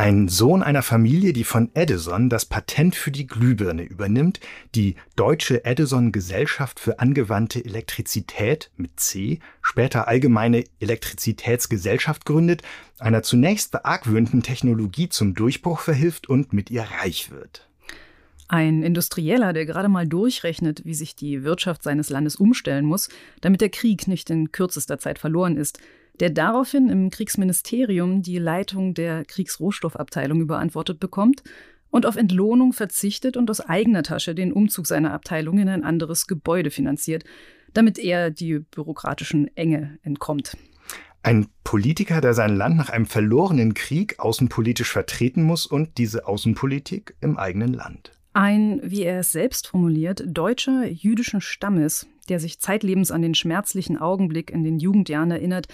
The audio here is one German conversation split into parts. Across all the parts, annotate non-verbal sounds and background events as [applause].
Ein Sohn einer Familie, die von Edison das Patent für die Glühbirne übernimmt, die Deutsche Edison Gesellschaft für angewandte Elektrizität mit C, später Allgemeine Elektrizitätsgesellschaft gründet, einer zunächst beargwöhnten Technologie zum Durchbruch verhilft und mit ihr reich wird. Ein Industrieller, der gerade mal durchrechnet, wie sich die Wirtschaft seines Landes umstellen muss, damit der Krieg nicht in kürzester Zeit verloren ist, der daraufhin im Kriegsministerium die Leitung der Kriegsrohstoffabteilung überantwortet bekommt und auf Entlohnung verzichtet und aus eigener Tasche den Umzug seiner Abteilung in ein anderes Gebäude finanziert, damit er die bürokratischen Enge entkommt. Ein Politiker, der sein Land nach einem verlorenen Krieg außenpolitisch vertreten muss und diese Außenpolitik im eigenen Land. Ein, wie er es selbst formuliert, deutscher jüdischen Stammes, der sich zeitlebens an den schmerzlichen Augenblick in den Jugendjahren erinnert,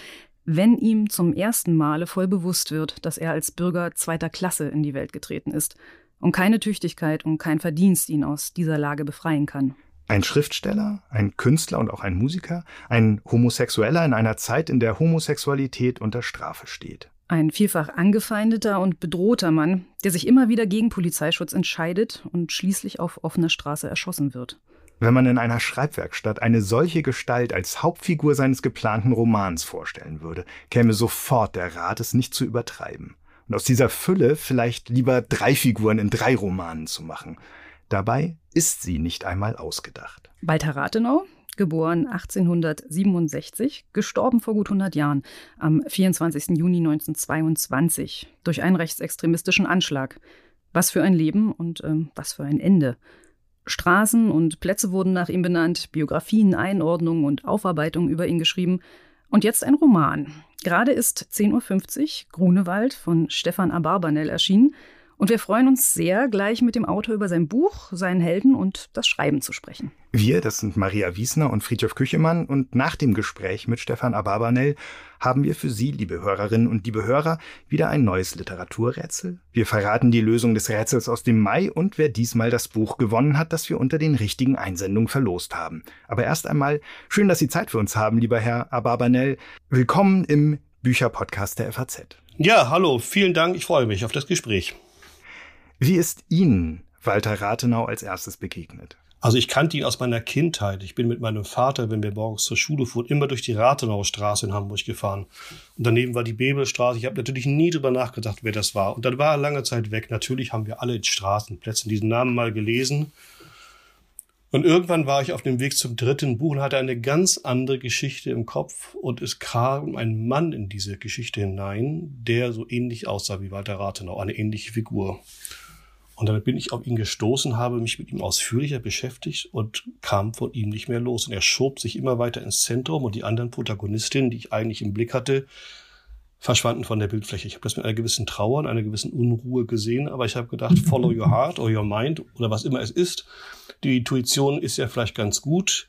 wenn ihm zum ersten Male voll bewusst wird, dass er als Bürger zweiter Klasse in die Welt getreten ist und keine Tüchtigkeit und kein Verdienst ihn aus dieser Lage befreien kann. Ein Schriftsteller, ein Künstler und auch ein Musiker, ein Homosexueller in einer Zeit, in der Homosexualität unter Strafe steht. Ein vielfach angefeindeter und bedrohter Mann, der sich immer wieder gegen Polizeischutz entscheidet und schließlich auf offener Straße erschossen wird. Wenn man in einer Schreibwerkstatt eine solche Gestalt als Hauptfigur seines geplanten Romans vorstellen würde, käme sofort der Rat, es nicht zu übertreiben. Und aus dieser Fülle vielleicht lieber drei Figuren in drei Romanen zu machen. Dabei ist sie nicht einmal ausgedacht. Walter Rathenau, geboren 1867, gestorben vor gut 100 Jahren, am 24. Juni 1922, durch einen rechtsextremistischen Anschlag. Was für ein Leben und ähm, was für ein Ende. Straßen und Plätze wurden nach ihm benannt, Biografien, Einordnungen und Aufarbeitungen über ihn geschrieben. Und jetzt ein Roman. Gerade ist 10.50 Uhr Grunewald von Stefan Abarbanel erschienen. Und wir freuen uns sehr, gleich mit dem Autor über sein Buch, seinen Helden und das Schreiben zu sprechen. Wir, das sind Maria Wiesner und Friedhof Küchemann. Und nach dem Gespräch mit Stefan Abarbanel haben wir für Sie, liebe Hörerinnen und liebe Hörer, wieder ein neues Literaturrätsel. Wir verraten die Lösung des Rätsels aus dem Mai und wer diesmal das Buch gewonnen hat, das wir unter den richtigen Einsendungen verlost haben. Aber erst einmal, schön, dass Sie Zeit für uns haben, lieber Herr Abarbanel. Willkommen im Bücherpodcast der FAZ. Ja, hallo, vielen Dank. Ich freue mich auf das Gespräch. Wie ist Ihnen Walter Rathenau als erstes begegnet? Also ich kannte ihn aus meiner Kindheit. Ich bin mit meinem Vater, wenn wir morgens zur Schule fuhren, immer durch die Rathenaustraße in Hamburg gefahren. Und daneben war die Bebelstraße. Ich habe natürlich nie drüber nachgedacht, wer das war. Und dann war er lange Zeit weg. Natürlich haben wir alle in Straßenplätzen diesen Namen mal gelesen. Und irgendwann war ich auf dem Weg zum dritten Buch und hatte eine ganz andere Geschichte im Kopf. Und es kam ein Mann in diese Geschichte hinein, der so ähnlich aussah wie Walter Rathenau, eine ähnliche Figur. Und dann bin ich auf ihn gestoßen, habe mich mit ihm ausführlicher beschäftigt und kam von ihm nicht mehr los. Und er schob sich immer weiter ins Zentrum und die anderen Protagonistinnen, die ich eigentlich im Blick hatte, verschwanden von der Bildfläche. Ich habe das mit einer gewissen Trauer und einer gewissen Unruhe gesehen, aber ich habe gedacht, follow your heart or your mind oder was immer es ist. Die Intuition ist ja vielleicht ganz gut.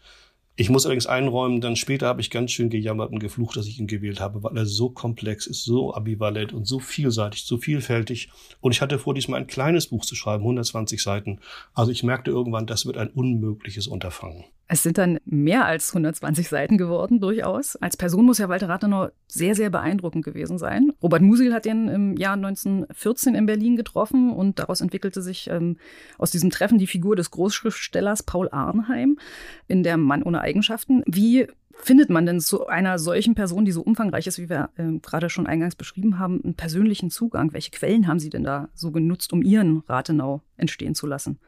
Ich muss allerdings einräumen, dann später habe ich ganz schön gejammert und geflucht, dass ich ihn gewählt habe, weil er so komplex ist, so ambivalent und so vielseitig, so vielfältig. Und ich hatte vor, diesmal ein kleines Buch zu schreiben, 120 Seiten. Also ich merkte irgendwann, das wird ein unmögliches Unterfangen. Es sind dann mehr als 120 Seiten geworden, durchaus. Als Person muss ja Walter Rathenau sehr, sehr beeindruckend gewesen sein. Robert Musil hat ihn im Jahr 1914 in Berlin getroffen und daraus entwickelte sich ähm, aus diesem Treffen die Figur des Großschriftstellers Paul Arnheim in der Mann ohne Eigenschaften. Wie findet man denn zu einer solchen Person, die so umfangreich ist, wie wir äh, gerade schon eingangs beschrieben haben, einen persönlichen Zugang? Welche Quellen haben Sie denn da so genutzt, um Ihren Rathenau entstehen zu lassen?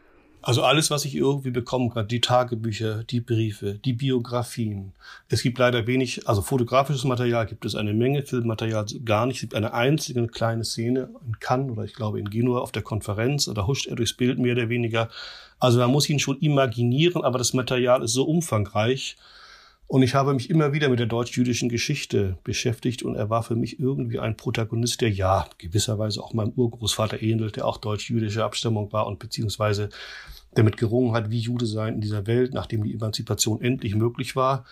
Also alles, was ich irgendwie bekommen kann, die Tagebücher, die Briefe, die Biografien. Es gibt leider wenig, also fotografisches Material gibt es eine Menge, Filmmaterial gar nicht. Es gibt eine einzige kleine Szene in Cannes oder ich glaube in Genua auf der Konferenz, oder huscht er durchs Bild mehr oder weniger. Also man muss ihn schon imaginieren, aber das Material ist so umfangreich, und ich habe mich immer wieder mit der deutsch-jüdischen Geschichte beschäftigt und er war für mich irgendwie ein Protagonist, der ja gewisserweise auch meinem Urgroßvater ähnelt, der auch deutsch-jüdische Abstammung war und beziehungsweise damit gerungen hat, wie Jude sein in dieser Welt, nachdem die Emanzipation endlich möglich war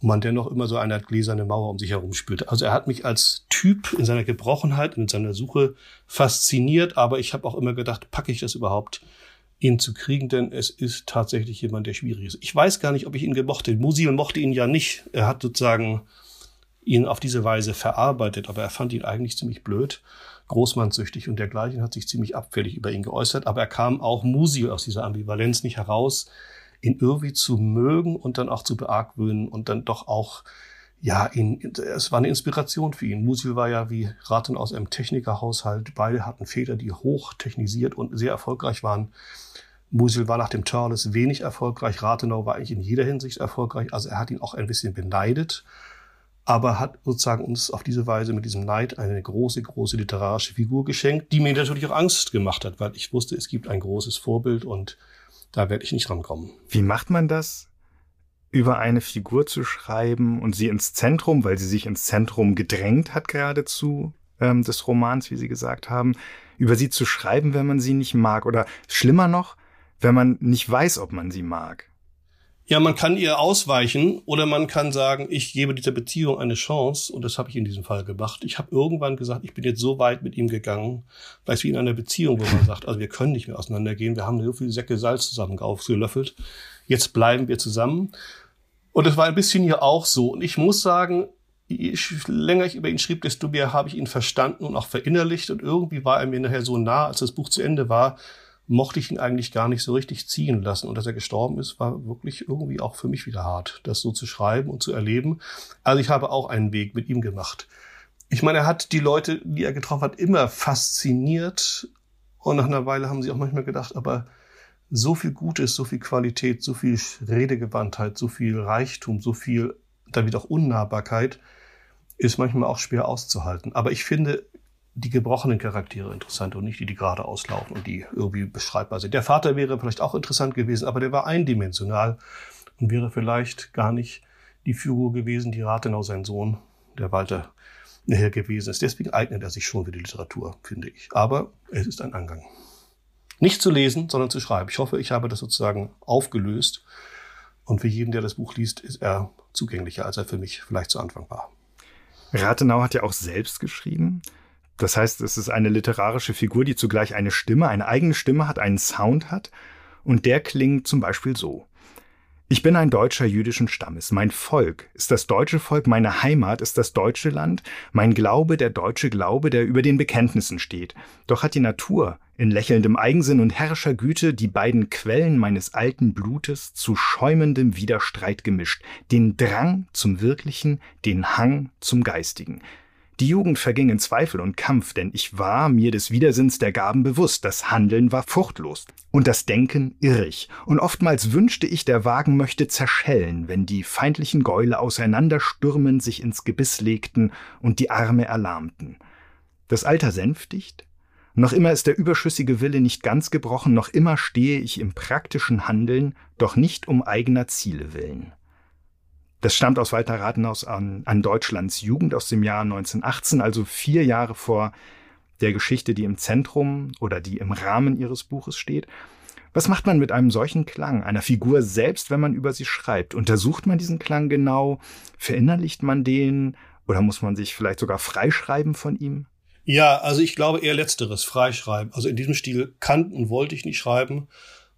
und man dennoch immer so eine Art gläserne Mauer um sich herum spürte. Also er hat mich als Typ in seiner Gebrochenheit und in seiner Suche fasziniert, aber ich habe auch immer gedacht, packe ich das überhaupt? Ihn zu kriegen, denn es ist tatsächlich jemand, der schwierig ist. Ich weiß gar nicht, ob ich ihn gemocht hätte. Musil mochte ihn ja nicht. Er hat sozusagen ihn auf diese Weise verarbeitet, aber er fand ihn eigentlich ziemlich blöd. großmannsüchtig und dergleichen, hat sich ziemlich abfällig über ihn geäußert, aber er kam auch Musil aus dieser Ambivalenz nicht heraus, ihn irgendwie zu mögen und dann auch zu beargwöhnen und dann doch auch, ja, ihn, es war eine Inspiration für ihn. Musil war ja wie Raten aus einem Technikerhaushalt. Beide hatten Väter, die hoch technisiert und sehr erfolgreich waren. Musil war nach dem Charles wenig erfolgreich. Rathenau war eigentlich in jeder Hinsicht erfolgreich. Also er hat ihn auch ein bisschen beneidet, aber hat sozusagen uns auf diese Weise mit diesem Neid eine große, große literarische Figur geschenkt, die mir natürlich auch Angst gemacht hat, weil ich wusste, es gibt ein großes Vorbild und da werde ich nicht rankommen. Wie macht man das? Über eine Figur zu schreiben und sie ins Zentrum, weil sie sich ins Zentrum gedrängt hat geradezu ähm, des Romans, wie Sie gesagt haben, über sie zu schreiben, wenn man sie nicht mag oder schlimmer noch, wenn man nicht weiß, ob man sie mag. Ja, man kann ihr ausweichen oder man kann sagen, ich gebe dieser Beziehung eine Chance und das habe ich in diesem Fall gemacht. Ich habe irgendwann gesagt, ich bin jetzt so weit mit ihm gegangen, weil es wie in einer Beziehung, wo man [laughs] sagt, also wir können nicht mehr auseinandergehen, wir haben so viele Säcke Salz zusammen aufgelöffelt, jetzt bleiben wir zusammen. Und es war ein bisschen hier auch so. Und ich muss sagen, je länger ich über ihn schrieb, desto mehr habe ich ihn verstanden und auch verinnerlicht. Und irgendwie war er mir nachher so nah, als das Buch zu Ende war, mochte ich ihn eigentlich gar nicht so richtig ziehen lassen. Und dass er gestorben ist, war wirklich irgendwie auch für mich wieder hart, das so zu schreiben und zu erleben. Also ich habe auch einen Weg mit ihm gemacht. Ich meine, er hat die Leute, die er getroffen hat, immer fasziniert. Und nach einer Weile haben sie auch manchmal gedacht, aber so viel Gutes, so viel Qualität, so viel Redegewandtheit, so viel Reichtum, so viel damit auch Unnahbarkeit, ist manchmal auch schwer auszuhalten. Aber ich finde, die gebrochenen Charaktere interessant und nicht die, die gerade auslaufen und die irgendwie beschreibbar sind. Der Vater wäre vielleicht auch interessant gewesen, aber der war eindimensional und wäre vielleicht gar nicht die Figur gewesen, die Rathenau sein Sohn, der Walter, nachher gewesen ist. Deswegen eignet er sich schon für die Literatur, finde ich. Aber es ist ein Angang. Nicht zu lesen, sondern zu schreiben. Ich hoffe, ich habe das sozusagen aufgelöst. Und für jeden, der das Buch liest, ist er zugänglicher, als er für mich vielleicht zu Anfang war. Rathenau hat ja auch selbst geschrieben. Das heißt, es ist eine literarische Figur, die zugleich eine Stimme, eine eigene Stimme hat, einen Sound hat. Und der klingt zum Beispiel so. Ich bin ein Deutscher jüdischen Stammes. Mein Volk ist das deutsche Volk, meine Heimat ist das deutsche Land, mein Glaube der deutsche Glaube, der über den Bekenntnissen steht. Doch hat die Natur in lächelndem Eigensinn und herrischer Güte die beiden Quellen meines alten Blutes zu schäumendem Widerstreit gemischt, den Drang zum Wirklichen, den Hang zum Geistigen. Die Jugend verging in Zweifel und Kampf, denn ich war mir des Widersinns der Gaben bewusst, das Handeln war fruchtlos und das Denken irrig, und oftmals wünschte ich, der Wagen möchte zerschellen, wenn die feindlichen Gäule auseinanderstürmend sich ins Gebiss legten und die Arme erlahmten. Das Alter sänftigt, noch immer ist der überschüssige Wille nicht ganz gebrochen, noch immer stehe ich im praktischen Handeln, doch nicht um eigener Ziele willen. Das stammt aus Walter Rathenhaus an, an Deutschlands Jugend aus dem Jahr 1918, also vier Jahre vor der Geschichte, die im Zentrum oder die im Rahmen ihres Buches steht. Was macht man mit einem solchen Klang, einer Figur selbst, wenn man über sie schreibt? Untersucht man diesen Klang genau? Verinnerlicht man den? Oder muss man sich vielleicht sogar freischreiben von ihm? Ja, also ich glaube eher letzteres, freischreiben. Also in diesem Stil kann und wollte ich nicht schreiben.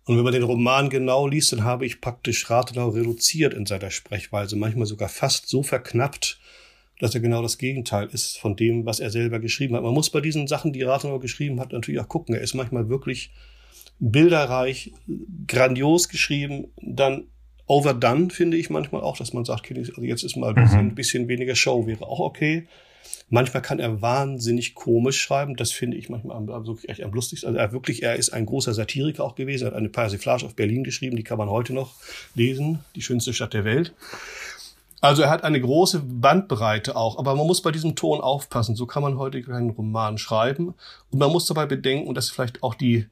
Und wenn man den Roman genau liest, dann habe ich praktisch Rathenau reduziert in seiner Sprechweise, manchmal sogar fast so verknappt, dass er genau das Gegenteil ist von dem, was er selber geschrieben hat. Man muss bei diesen Sachen, die Rathenau geschrieben hat, natürlich auch gucken. Er ist manchmal wirklich bilderreich, grandios geschrieben, dann overdone, finde ich manchmal auch, dass man sagt, also jetzt ist mal ein bisschen, mhm. bisschen weniger Show, wäre auch okay. Manchmal kann er wahnsinnig komisch schreiben. Das finde ich manchmal am, wirklich echt am lustigsten. Also er wirklich, er ist ein großer Satiriker auch gewesen. Er hat eine Persiflage auf Berlin geschrieben. Die kann man heute noch lesen. Die schönste Stadt der Welt. Also er hat eine große Bandbreite auch, aber man muss bei diesem Ton aufpassen. So kann man heute keinen Roman schreiben. Und man muss dabei bedenken, und das ist vielleicht auch die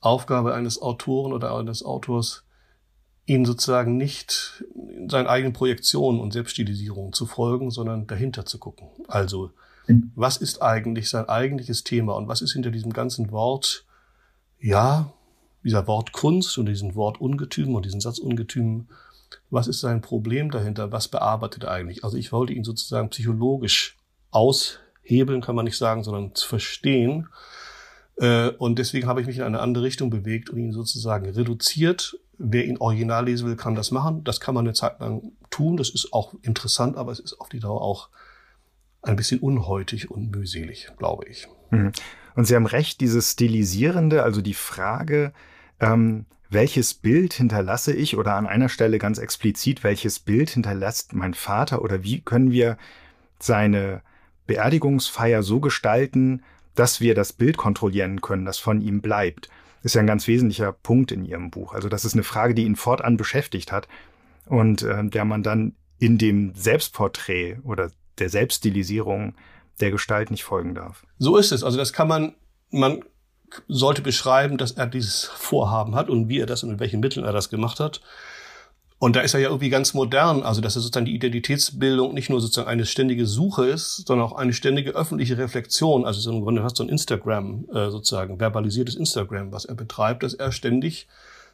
Aufgabe eines Autoren oder eines Autors, ihn sozusagen nicht in seinen eigenen Projektionen und Selbststilisierungen zu folgen, sondern dahinter zu gucken. Also, was ist eigentlich sein eigentliches Thema und was ist hinter diesem ganzen Wort, ja, dieser Wort Kunst und diesen Wort Ungetüm und diesen Satz Ungetüm, was ist sein Problem dahinter? Was bearbeitet er eigentlich? Also ich wollte ihn sozusagen psychologisch aushebeln, kann man nicht sagen, sondern zu verstehen. Äh, und deswegen habe ich mich in eine andere Richtung bewegt und ihn sozusagen reduziert Wer ihn original lesen will, kann das machen. Das kann man eine Zeit lang tun. Das ist auch interessant, aber es ist auf die Dauer auch ein bisschen unhäutig und mühselig, glaube ich. Mhm. Und Sie haben recht, dieses Stilisierende, also die Frage, ähm, welches Bild hinterlasse ich oder an einer Stelle ganz explizit, welches Bild hinterlässt mein Vater oder wie können wir seine Beerdigungsfeier so gestalten, dass wir das Bild kontrollieren können, das von ihm bleibt. Ist ja ein ganz wesentlicher Punkt in Ihrem Buch. Also das ist eine Frage, die ihn fortan beschäftigt hat und äh, der man dann in dem Selbstporträt oder der Selbststilisierung der Gestalt nicht folgen darf. So ist es. Also das kann man, man sollte beschreiben, dass er dieses Vorhaben hat und wie er das und mit welchen Mitteln er das gemacht hat. Und da ist er ja irgendwie ganz modern, also dass er sozusagen die Identitätsbildung nicht nur sozusagen eine ständige Suche ist, sondern auch eine ständige öffentliche Reflexion. Also so im Grunde fast so ein Instagram, äh, sozusagen, verbalisiertes Instagram, was er betreibt, dass er ständig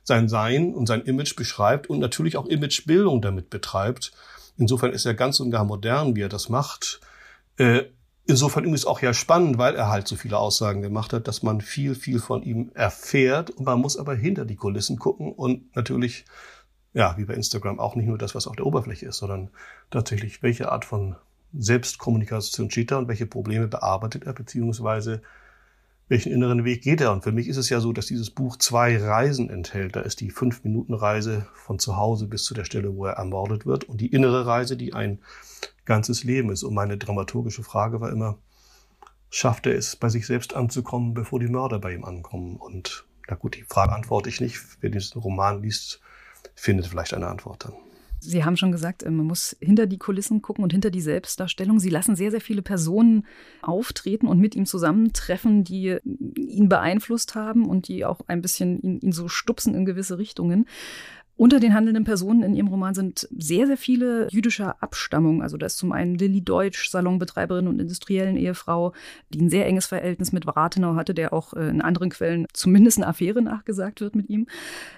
sein Sein und sein Image beschreibt und natürlich auch Imagebildung damit betreibt. Insofern ist er ganz und gar modern, wie er das macht. Äh, insofern ist es auch ja spannend, weil er halt so viele Aussagen gemacht hat, dass man viel, viel von ihm erfährt. Und man muss aber hinter die Kulissen gucken und natürlich ja, wie bei Instagram auch nicht nur das, was auf der Oberfläche ist, sondern tatsächlich, welche Art von Selbstkommunikation steht da und welche Probleme bearbeitet er, beziehungsweise welchen inneren Weg geht er. Und für mich ist es ja so, dass dieses Buch zwei Reisen enthält. Da ist die Fünf-Minuten-Reise von zu Hause bis zu der Stelle, wo er ermordet wird und die innere Reise, die ein ganzes Leben ist. Und meine dramaturgische Frage war immer, schafft er es, bei sich selbst anzukommen, bevor die Mörder bei ihm ankommen? Und na gut, die Frage antworte ich nicht. Wer diesen Roman liest, findet vielleicht eine Antwort dann. Sie haben schon gesagt, äh, man muss hinter die Kulissen gucken und hinter die Selbstdarstellung. Sie lassen sehr, sehr viele Personen auftreten und mit ihm zusammentreffen, die ihn beeinflusst haben und die auch ein bisschen ihn, ihn so stupsen in gewisse Richtungen. Unter den handelnden Personen in ihrem Roman sind sehr, sehr viele jüdischer Abstammung. Also da ist zum einen Lilly Deutsch, Salonbetreiberin und industriellen Ehefrau, die ein sehr enges Verhältnis mit Rathenau hatte, der auch äh, in anderen Quellen zumindest eine Affäre nachgesagt wird mit ihm.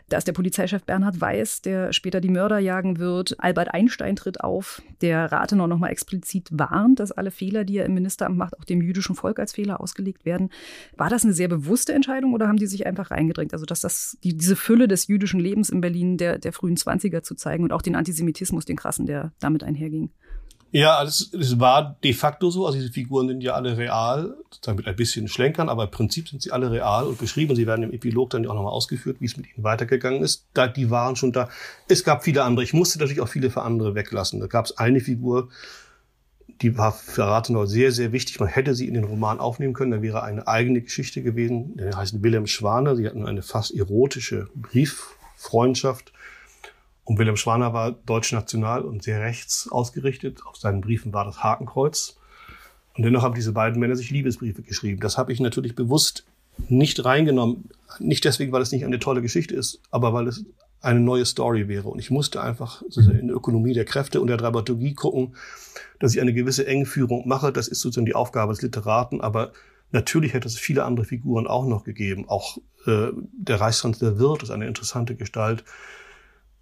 Da ist der Polizeichef Bernhard Weiß, der später die Mörder jagen wird. Albert Einstein tritt auf, der Rathenau nochmal explizit warnt, dass alle Fehler, die er im Ministeramt macht, auch dem jüdischen Volk als Fehler ausgelegt werden. War das eine sehr bewusste Entscheidung oder haben die sich einfach reingedrängt? Also dass das die, diese Fülle des jüdischen Lebens in Berlin, der der, der frühen Zwanziger zu zeigen und auch den Antisemitismus, den krassen, der damit einherging. Ja, es, es war de facto so. Also diese Figuren sind ja alle real, sozusagen mit ein bisschen Schlenkern, aber im Prinzip sind sie alle real und beschrieben. Sie werden im Epilog dann auch nochmal ausgeführt, wie es mit ihnen weitergegangen ist. Da, die waren schon da. Es gab viele andere. Ich musste natürlich auch viele für andere weglassen. Da gab es eine Figur, die war für Rathenau sehr, sehr wichtig. Man hätte sie in den Roman aufnehmen können. Da wäre eine eigene Geschichte gewesen. Der heißt Wilhelm Schwaner. Sie hatten eine fast erotische Brieffreundschaft und Wilhelm Schwaner war deutsch-national und sehr rechts ausgerichtet. Auf seinen Briefen war das Hakenkreuz. Und dennoch haben diese beiden Männer sich Liebesbriefe geschrieben. Das habe ich natürlich bewusst nicht reingenommen. Nicht deswegen, weil es nicht eine tolle Geschichte ist, aber weil es eine neue Story wäre. Und ich musste einfach in der Ökonomie der Kräfte und der Dramaturgie gucken, dass ich eine gewisse Engführung mache. Das ist sozusagen die Aufgabe des Literaten. Aber natürlich hätte es viele andere Figuren auch noch gegeben. Auch äh, der Reichskanzler Wirth ist eine interessante Gestalt.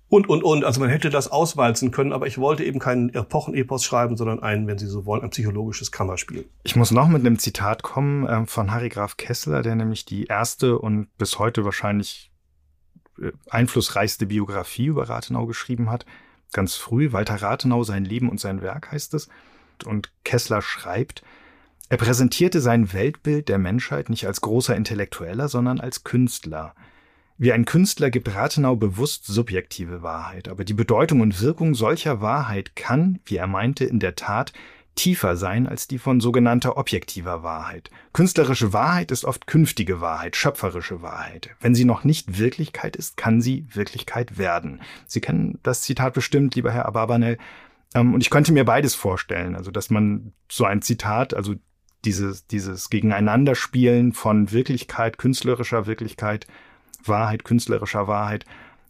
Und, und, und. Also man hätte das auswalzen können, aber ich wollte eben keinen Epochenepos schreiben, sondern ein, wenn Sie so wollen, ein psychologisches Kammerspiel. Ich muss noch mit einem Zitat kommen äh, von Harry Graf Kessler, der nämlich die erste und bis heute wahrscheinlich äh, einflussreichste Biografie über Rathenau geschrieben hat. Ganz früh, Walter Rathenau, sein Leben und sein Werk heißt es. Und Kessler schreibt, er präsentierte sein Weltbild der Menschheit nicht als großer Intellektueller, sondern als Künstler – wie ein Künstler gibt Rathenau bewusst subjektive Wahrheit, aber die Bedeutung und Wirkung solcher Wahrheit kann, wie er meinte, in der Tat tiefer sein als die von sogenannter objektiver Wahrheit. Künstlerische Wahrheit ist oft künftige Wahrheit, schöpferische Wahrheit. Wenn sie noch nicht Wirklichkeit ist, kann sie Wirklichkeit werden. Sie kennen das Zitat bestimmt, lieber Herr Ababanel. Ähm, und ich könnte mir beides vorstellen. Also, dass man so ein Zitat, also dieses, dieses Gegeneinanderspielen von Wirklichkeit, künstlerischer Wirklichkeit Wahrheit, künstlerischer Wahrheit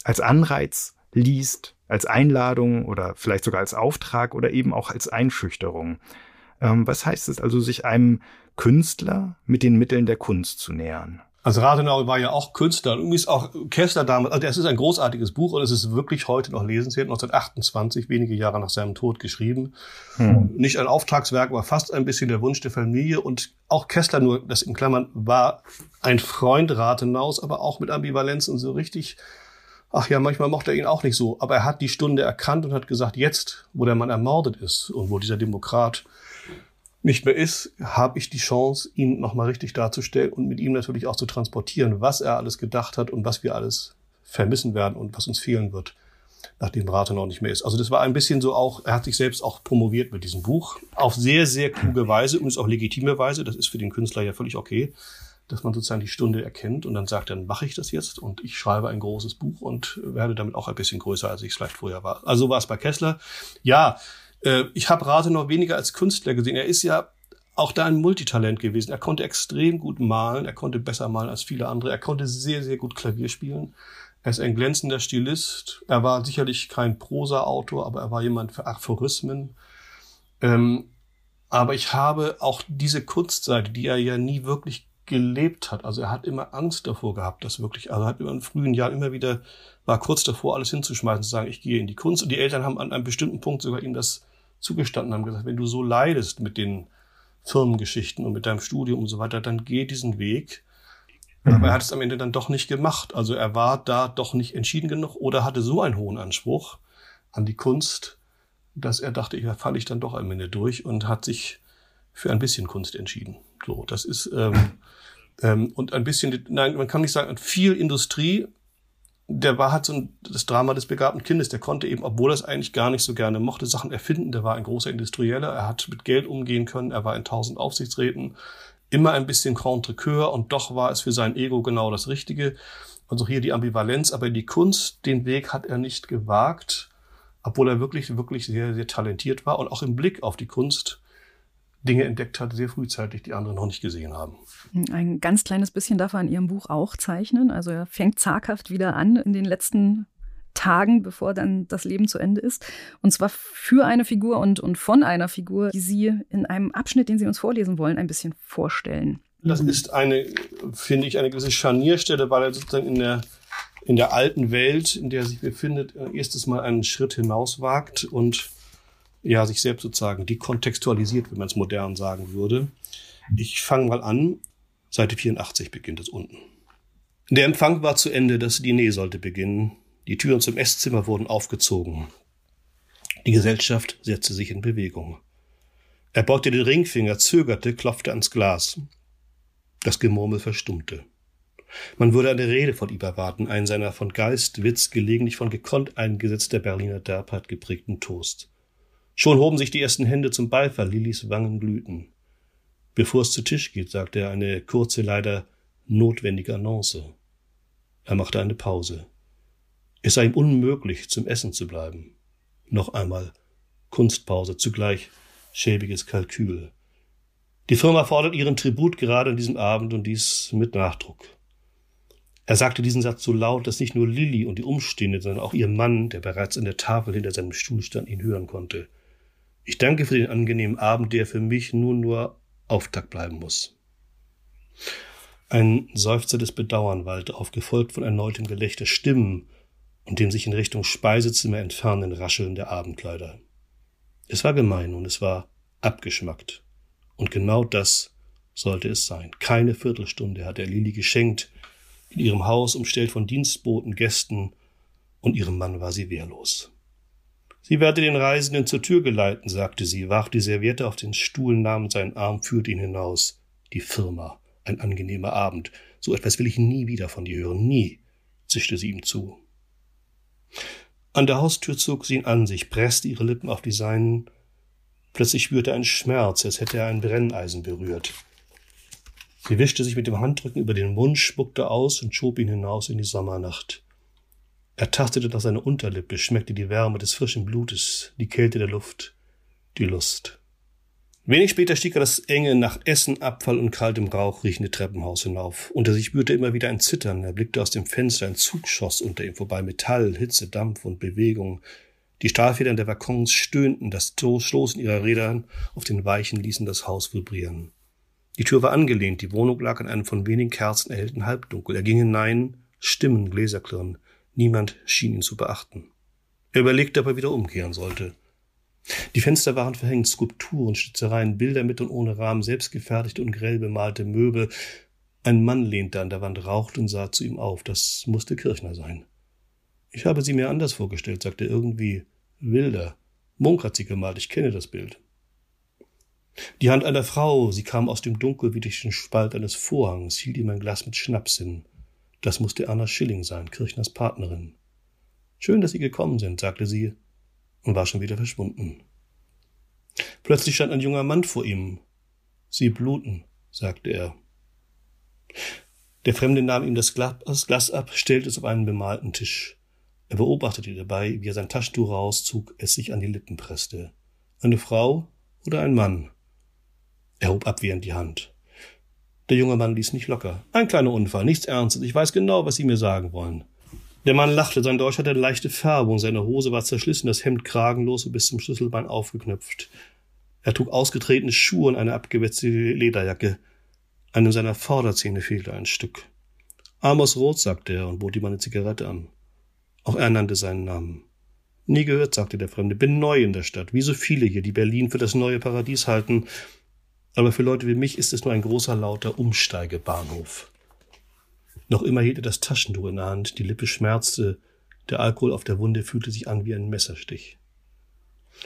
als Anreiz liest, als Einladung oder vielleicht sogar als Auftrag oder eben auch als Einschüchterung. Ähm, was heißt es also, sich einem Künstler mit den Mitteln der Kunst zu nähern? Also Rathenau war ja auch Künstler und ist auch Kessler damals. Also es ist ein großartiges Buch und es ist wirklich heute noch lesenswert. 1928, wenige Jahre nach seinem Tod geschrieben. Hm. Nicht ein Auftragswerk, aber fast ein bisschen der Wunsch der Familie. Und auch Kessler, nur das in Klammern, war ein Freund Rathenaus, aber auch mit Ambivalenz und so richtig. Ach ja, manchmal mochte er ihn auch nicht so. Aber er hat die Stunde erkannt und hat gesagt, jetzt, wo der Mann ermordet ist und wo dieser Demokrat nicht mehr ist, habe ich die Chance, ihn nochmal richtig darzustellen und mit ihm natürlich auch zu transportieren, was er alles gedacht hat und was wir alles vermissen werden und was uns fehlen wird, nachdem Rate noch nicht mehr ist. Also das war ein bisschen so auch, er hat sich selbst auch promoviert mit diesem Buch, auf sehr, sehr kluge Weise und ist auch legitime Weise, das ist für den Künstler ja völlig okay, dass man sozusagen die Stunde erkennt und dann sagt, dann mache ich das jetzt und ich schreibe ein großes Buch und werde damit auch ein bisschen größer, als ich es vielleicht vorher war. Also so war es bei Kessler. Ja, äh, ich habe Rate noch weniger als Künstler gesehen. Er ist ja auch da ein Multitalent gewesen. Er konnte extrem gut malen, er konnte besser malen als viele andere, er konnte sehr, sehr gut Klavier spielen. Er ist ein glänzender Stilist. Er war sicherlich kein Prosa-Autor, aber er war jemand für Aphorismen. Ähm, aber ich habe auch diese Kunstseite, die er ja nie wirklich gelebt hat. Also er hat immer Angst davor gehabt, das wirklich, also er hat in frühen Jahren immer wieder, war kurz davor, alles hinzuschmeißen, zu sagen, ich gehe in die Kunst. Und die Eltern haben an einem bestimmten Punkt sogar ihm das zugestanden, haben gesagt, wenn du so leidest mit den Firmengeschichten und mit deinem Studium und so weiter, dann geh diesen Weg. Mhm. Aber er hat es am Ende dann doch nicht gemacht. Also er war da doch nicht entschieden genug oder hatte so einen hohen Anspruch an die Kunst, dass er dachte, da falle ich dann doch am Ende durch und hat sich für ein bisschen Kunst entschieden. So, das ist ähm, ähm, und ein bisschen, nein, man kann nicht sagen, viel Industrie. Der war halt so ein, das Drama des begabten Kindes. Der konnte eben, obwohl er es eigentlich gar nicht so gerne mochte, Sachen erfinden. Der war ein großer Industrieller. Er hat mit Geld umgehen können. Er war in tausend Aufsichtsräten. Immer ein bisschen contre und doch war es für sein Ego genau das Richtige. Also hier die Ambivalenz, aber die Kunst, den Weg hat er nicht gewagt, obwohl er wirklich, wirklich sehr, sehr talentiert war und auch im Blick auf die Kunst Dinge entdeckt hat, sehr frühzeitig, die andere noch nicht gesehen haben. Ein ganz kleines bisschen darf er in Ihrem Buch auch zeichnen. Also er fängt zaghaft wieder an in den letzten Tagen, bevor dann das Leben zu Ende ist. Und zwar für eine Figur und, und von einer Figur, die Sie in einem Abschnitt, den Sie uns vorlesen wollen, ein bisschen vorstellen. Das ist eine, finde ich, eine gewisse Scharnierstelle, weil er sozusagen in der, in der alten Welt, in der er sich befindet, erstes Mal einen Schritt hinauswagt und ja, sich selbst sozusagen dekontextualisiert, wenn man es modern sagen würde. Ich fange mal an. Seite 84 beginnt es unten. Der Empfang war zu Ende, das Diner sollte beginnen. Die Türen zum Esszimmer wurden aufgezogen. Die Gesellschaft setzte sich in Bewegung. Er beugte den Ringfinger, zögerte, klopfte ans Glas. Das Gemurmel verstummte. Man würde eine Rede von ihm erwarten, einen seiner von Geist, Witz, gelegentlich von gekonnt eingesetzter Berliner Derbheit geprägten Toast. Schon hoben sich die ersten Hände zum Beifall, Lillys Wangen glühten. Bevor es zu Tisch geht, sagte er eine kurze, leider notwendige Annonce. Er machte eine Pause. Es sei ihm unmöglich, zum Essen zu bleiben. Noch einmal Kunstpause, zugleich schäbiges Kalkül. Die Firma fordert ihren Tribut gerade an diesem Abend und dies mit Nachdruck. Er sagte diesen Satz so laut, dass nicht nur Lilly und die Umstehenden, sondern auch ihr Mann, der bereits an der Tafel hinter seinem Stuhl stand, ihn hören konnte. Ich danke für den angenehmen Abend, der für mich nun nur Auftakt bleiben muss. Ein Seufzer des Bedauern wallte auf, gefolgt von erneutem Gelächter Stimmen und dem sich in Richtung Speisezimmer entfernenden Rascheln der Abendkleider. Es war gemein und es war abgeschmackt. Und genau das sollte es sein. Keine Viertelstunde hat er Lili geschenkt, in ihrem Haus umstellt von Dienstboten, Gästen, und ihrem Mann war sie wehrlos. Sie werde den Reisenden zur Tür geleiten, sagte sie, warf die Serviette auf den Stuhl, nahm seinen Arm, führte ihn hinaus. Die Firma. Ein angenehmer Abend. So etwas will ich nie wieder von dir hören. Nie, zischte sie ihm zu. An der Haustür zog sie ihn an sich, presste ihre Lippen auf die seinen. Plötzlich spürte er einen Schmerz, als hätte er ein Brenneisen berührt. Sie wischte sich mit dem Handrücken über den Mund, spuckte aus und schob ihn hinaus in die Sommernacht. Er tastete nach seiner Unterlippe, schmeckte die Wärme des frischen Blutes, die Kälte der Luft, die Lust. Wenig später stieg er das enge, nach Essen, Abfall und kaltem Rauch riechende Treppenhaus hinauf. Unter sich spürte immer wieder ein Zittern. Er blickte aus dem Fenster, ein Zug schoss unter ihm vorbei. Metall, Hitze, Dampf und Bewegung. Die Stahlfedern der Waggons stöhnten, das Stoßen ihrer Räder auf den Weichen ließen das Haus vibrieren. Die Tür war angelehnt, die Wohnung lag an einem von wenigen Kerzen erhellten Halbdunkel. Er ging hinein, Stimmen, Gläserklirren. Niemand schien ihn zu beachten. Er überlegte, ob er wieder umkehren sollte. Die Fenster waren verhängt, Skulpturen, Schnitzereien, Bilder mit und ohne Rahmen, selbstgefertigte und grell bemalte Möbel. Ein Mann lehnte an der Wand, rauchte und sah zu ihm auf. Das musste Kirchner sein. Ich habe sie mir anders vorgestellt, sagte irgendwie wilder. Munk hat sie gemalt, ich kenne das Bild. Die Hand einer Frau, sie kam aus dem Dunkel wie durch den Spalt eines Vorhangs, hielt ihm ein Glas mit Schnaps hin. Das musste Anna Schilling sein, Kirchners Partnerin. Schön, dass Sie gekommen sind, sagte sie und war schon wieder verschwunden. Plötzlich stand ein junger Mann vor ihm. Sie bluten, sagte er. Der Fremde nahm ihm das Glas ab, stellte es auf einen bemalten Tisch. Er beobachtete dabei, wie er sein Taschentuch rauszog, es sich an die Lippen presste. Eine Frau oder ein Mann? Er hob abwehrend die Hand. Der junge Mann ließ nicht locker. Ein kleiner Unfall, nichts Ernstes. Ich weiß genau, was Sie mir sagen wollen. Der Mann lachte, sein Deutsch hatte eine leichte Färbung, seine Hose war zerschlissen, das Hemd kragenlos und bis zum Schlüsselbein aufgeknöpft. Er trug ausgetretene Schuhe und eine abgewetzte Lederjacke. Einem seiner Vorderzähne fehlte ein Stück. Amos Rot, sagte er und bot ihm eine Zigarette an. Auch er nannte seinen Namen. Nie gehört, sagte der Fremde, bin neu in der Stadt, wie so viele hier, die Berlin für das neue Paradies halten, aber für Leute wie mich ist es nur ein großer, lauter Umsteigebahnhof. Noch immer hielt er das Taschentuch in der Hand, die Lippe schmerzte, der Alkohol auf der Wunde fühlte sich an wie ein Messerstich.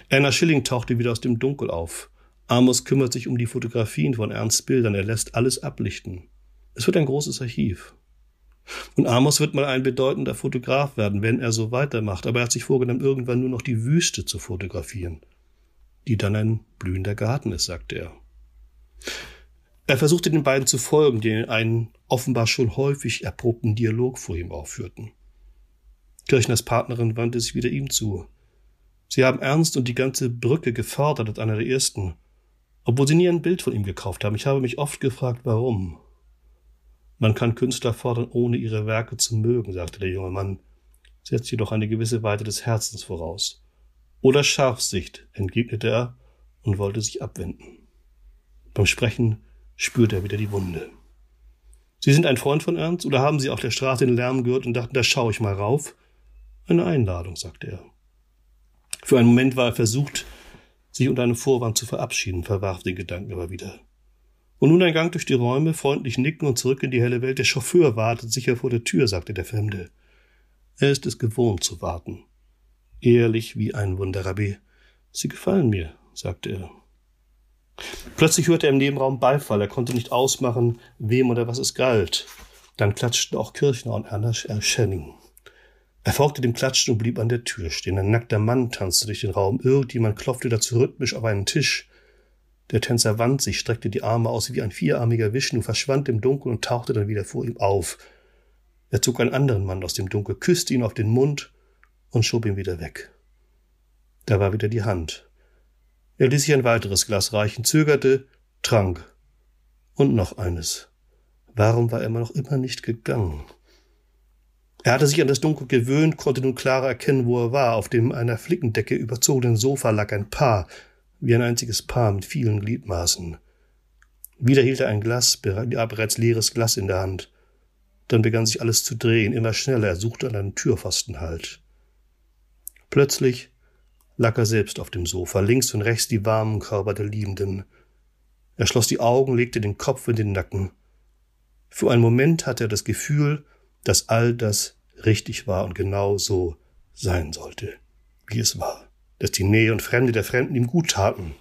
Erna Schilling tauchte wieder aus dem Dunkel auf. Amos kümmert sich um die Fotografien von Ernsts Bildern, er lässt alles ablichten. Es wird ein großes Archiv. Und Amos wird mal ein bedeutender Fotograf werden, wenn er so weitermacht, aber er hat sich vorgenommen, irgendwann nur noch die Wüste zu fotografieren, die dann ein blühender Garten ist, sagte er. Er versuchte den beiden zu folgen, die einen offenbar schon häufig erprobten Dialog vor ihm aufführten. Kirchners Partnerin wandte sich wieder ihm zu. Sie haben Ernst und die ganze Brücke gefördert als einer der ersten, obwohl sie nie ein Bild von ihm gekauft haben. Ich habe mich oft gefragt, warum. Man kann Künstler fordern, ohne ihre Werke zu mögen, sagte der junge Mann, setzt jedoch eine gewisse Weite des Herzens voraus. Oder Scharfsicht, entgegnete er und wollte sich abwenden. Beim Sprechen spürte er wieder die Wunde. Sie sind ein Freund von Ernst oder haben Sie auf der Straße den Lärm gehört und dachten, da schaue ich mal rauf? Eine Einladung, sagte er. Für einen Moment war er versucht, sich unter einem Vorwand zu verabschieden, verwarf den Gedanken aber wieder. Und nun ein Gang durch die Räume, freundlich nicken und zurück in die helle Welt. Der Chauffeur wartet sicher vor der Tür, sagte der Fremde. Er ist es gewohnt zu warten. Ehrlich wie ein Wunderrabbi. Sie gefallen mir, sagte er. Plötzlich hörte er im Nebenraum Beifall. Er konnte nicht ausmachen, wem oder was es galt. Dann klatschten auch Kirchner und Erna Schenning. Er folgte dem Klatschen und blieb an der Tür stehen. Ein nackter Mann tanzte durch den Raum. Irgendjemand klopfte dazu rhythmisch auf einen Tisch. Der Tänzer wand sich, streckte die Arme aus wie ein vierarmiger Vishnu, verschwand im Dunkel und tauchte dann wieder vor ihm auf. Er zog einen anderen Mann aus dem Dunkel, küsste ihn auf den Mund und schob ihn wieder weg. Da war wieder die Hand. Er ließ sich ein weiteres Glas reichen, zögerte, trank. Und noch eines. Warum war er noch immer nicht gegangen? Er hatte sich an das Dunkel gewöhnt, konnte nun klarer erkennen, wo er war. Auf dem einer Flickendecke überzogenen Sofa lag ein Paar, wie ein einziges Paar mit vielen Gliedmaßen. Wieder hielt er ein Glas, bereits leeres Glas in der Hand. Dann begann sich alles zu drehen, immer schneller, er suchte an einem Türpfosten Halt. Plötzlich lag er selbst auf dem Sofa, links und rechts die warmen Körper der Liebenden. Er schloss die Augen, legte den Kopf in den Nacken. Für einen Moment hatte er das Gefühl, dass all das richtig war und genau so sein sollte, wie es war, dass die Nähe und Fremde der Fremden ihm gut taten,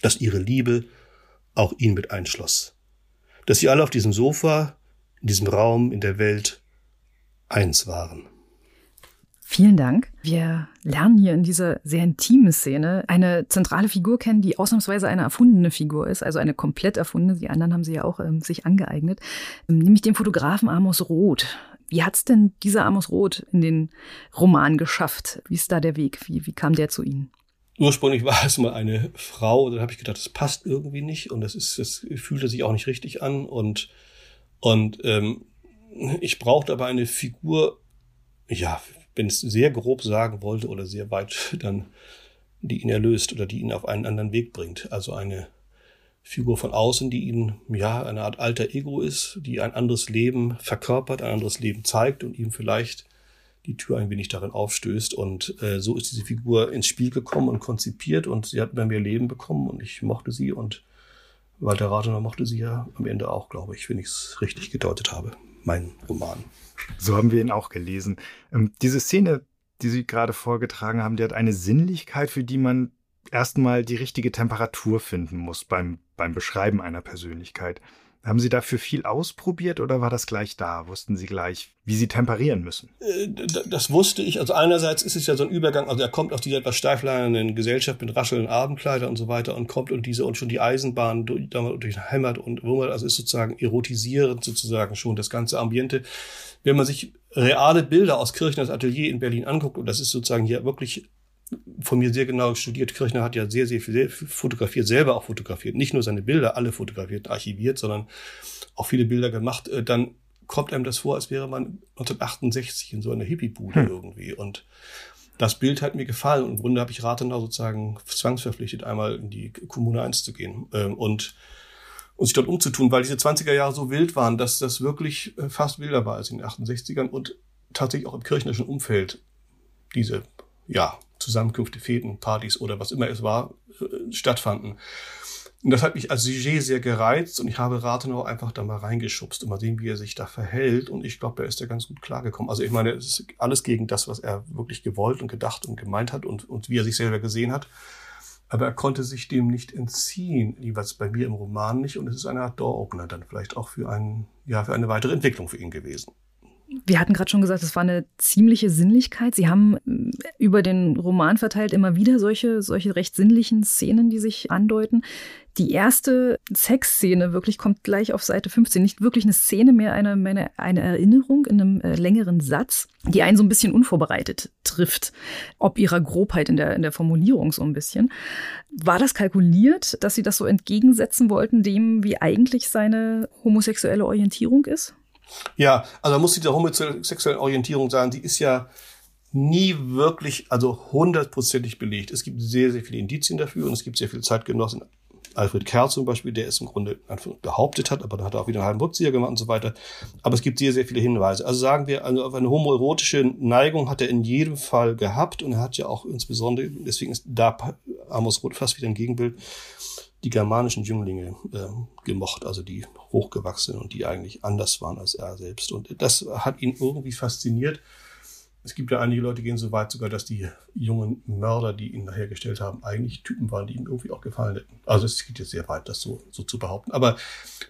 dass ihre Liebe auch ihn mit einschloss, dass sie alle auf diesem Sofa, in diesem Raum, in der Welt eins waren. Vielen Dank. Wir lernen hier in dieser sehr intimen Szene eine zentrale Figur kennen, die ausnahmsweise eine erfundene Figur ist, also eine komplett erfundene. Die anderen haben sie ja auch ähm, sich angeeignet, ähm, nämlich den Fotografen Amos Roth. Wie hat's denn dieser Amos Roth in den Roman geschafft? Wie ist da der Weg? Wie, wie kam der zu Ihnen? Ursprünglich [laughs] war es mal eine Frau, dann habe ich gedacht, das passt irgendwie nicht und das ist, das fühlte sich auch nicht richtig an und und ähm, ich brauchte aber eine Figur, ja, wenn es sehr grob sagen wollte oder sehr weit, [laughs] dann die ihn erlöst oder die ihn auf einen anderen Weg bringt. Also eine Figur von außen, die ihn, ja, eine Art alter Ego ist, die ein anderes Leben verkörpert, ein anderes Leben zeigt und ihm vielleicht die Tür ein wenig darin aufstößt. Und äh, so ist diese Figur ins Spiel gekommen und konzipiert und sie hat bei mir Leben bekommen und ich mochte sie und Walter Rathenau mochte sie ja am Ende auch, glaube ich, wenn ich es richtig gedeutet habe, mein Roman. So haben wir ihn auch gelesen. Ähm, diese Szene, die Sie gerade vorgetragen haben, die hat eine Sinnlichkeit, für die man erstmal die richtige Temperatur finden muss beim, beim Beschreiben einer Persönlichkeit. Haben Sie dafür viel ausprobiert oder war das gleich da? Wussten Sie gleich, wie Sie temperieren müssen? Äh, das wusste ich. Also einerseits ist es ja so ein Übergang, also er kommt aus dieser etwas steifleinenden Gesellschaft mit raschelnden Abendkleider und so weiter und kommt und diese und schon die Eisenbahn durch, durch Heimat und Wummert, also ist sozusagen erotisierend sozusagen schon das ganze Ambiente. Wenn man sich reale Bilder aus Kirchners Atelier in Berlin anguckt, und das ist sozusagen hier wirklich von mir sehr genau studiert. Kirchner hat ja sehr, sehr viel fotografiert, selber auch fotografiert. Nicht nur seine Bilder, alle fotografiert, archiviert, sondern auch viele Bilder gemacht. Äh, dann kommt einem das vor, als wäre man 1968 in so einer Hippie-Bude hm. irgendwie. Und das Bild hat mir gefallen. Und im Grunde habe ich Rathenau sozusagen zwangsverpflichtet, einmal in die Kommune 1 zu gehen ähm, und, und sich dort umzutun, weil diese 20er Jahre so wild waren, dass das wirklich äh, fast wilder war als in den 68ern und tatsächlich auch im kirchnerischen Umfeld diese, ja, Zusammenkünfte, Feten, Partys oder was immer es war, äh, stattfanden. Und das hat mich als Sujet sehr gereizt und ich habe Rathenau einfach da mal reingeschubst und mal sehen, wie er sich da verhält. Und ich glaube, da ist er ganz gut klargekommen. Also ich meine, es ist alles gegen das, was er wirklich gewollt und gedacht und gemeint hat und, und wie er sich selber gesehen hat. Aber er konnte sich dem nicht entziehen, jeweils bei mir im Roman nicht. Und es ist eine Art Door-Opener dann vielleicht auch für, einen, ja, für eine weitere Entwicklung für ihn gewesen. Wir hatten gerade schon gesagt, es war eine ziemliche Sinnlichkeit. Sie haben äh, über den Roman verteilt immer wieder solche, solche recht sinnlichen Szenen, die sich andeuten. Die erste Sexszene wirklich kommt gleich auf Seite 15. Nicht wirklich eine Szene mehr, eine, eine, eine Erinnerung in einem äh, längeren Satz, die einen so ein bisschen unvorbereitet trifft. Ob ihrer Grobheit in der, in der Formulierung so ein bisschen. War das kalkuliert, dass Sie das so entgegensetzen wollten, dem, wie eigentlich seine homosexuelle Orientierung ist? Ja, also muss diese homosexuelle Orientierung sagen, die ist ja nie wirklich, also hundertprozentig belegt. Es gibt sehr, sehr viele Indizien dafür und es gibt sehr viele Zeitgenossen. Alfred Kerr zum Beispiel, der es im Grunde behauptet hat, aber dann hat er auch wieder einen halben Rückzieher gemacht und so weiter. Aber es gibt sehr, sehr viele Hinweise. Also sagen wir, also auf eine homoerotische Neigung hat er in jedem Fall gehabt und er hat ja auch insbesondere, deswegen ist da Amos Roth fast wieder ein Gegenbild, die germanischen Jünglinge äh, gemocht, also die hochgewachsenen und die eigentlich anders waren als er selbst. Und das hat ihn irgendwie fasziniert. Es gibt ja einige Leute, die gehen so weit sogar, dass die jungen Mörder, die ihn hergestellt haben, eigentlich Typen waren, die ihm irgendwie auch gefallen hätten. Also es geht jetzt sehr weit, das so, so zu behaupten. Aber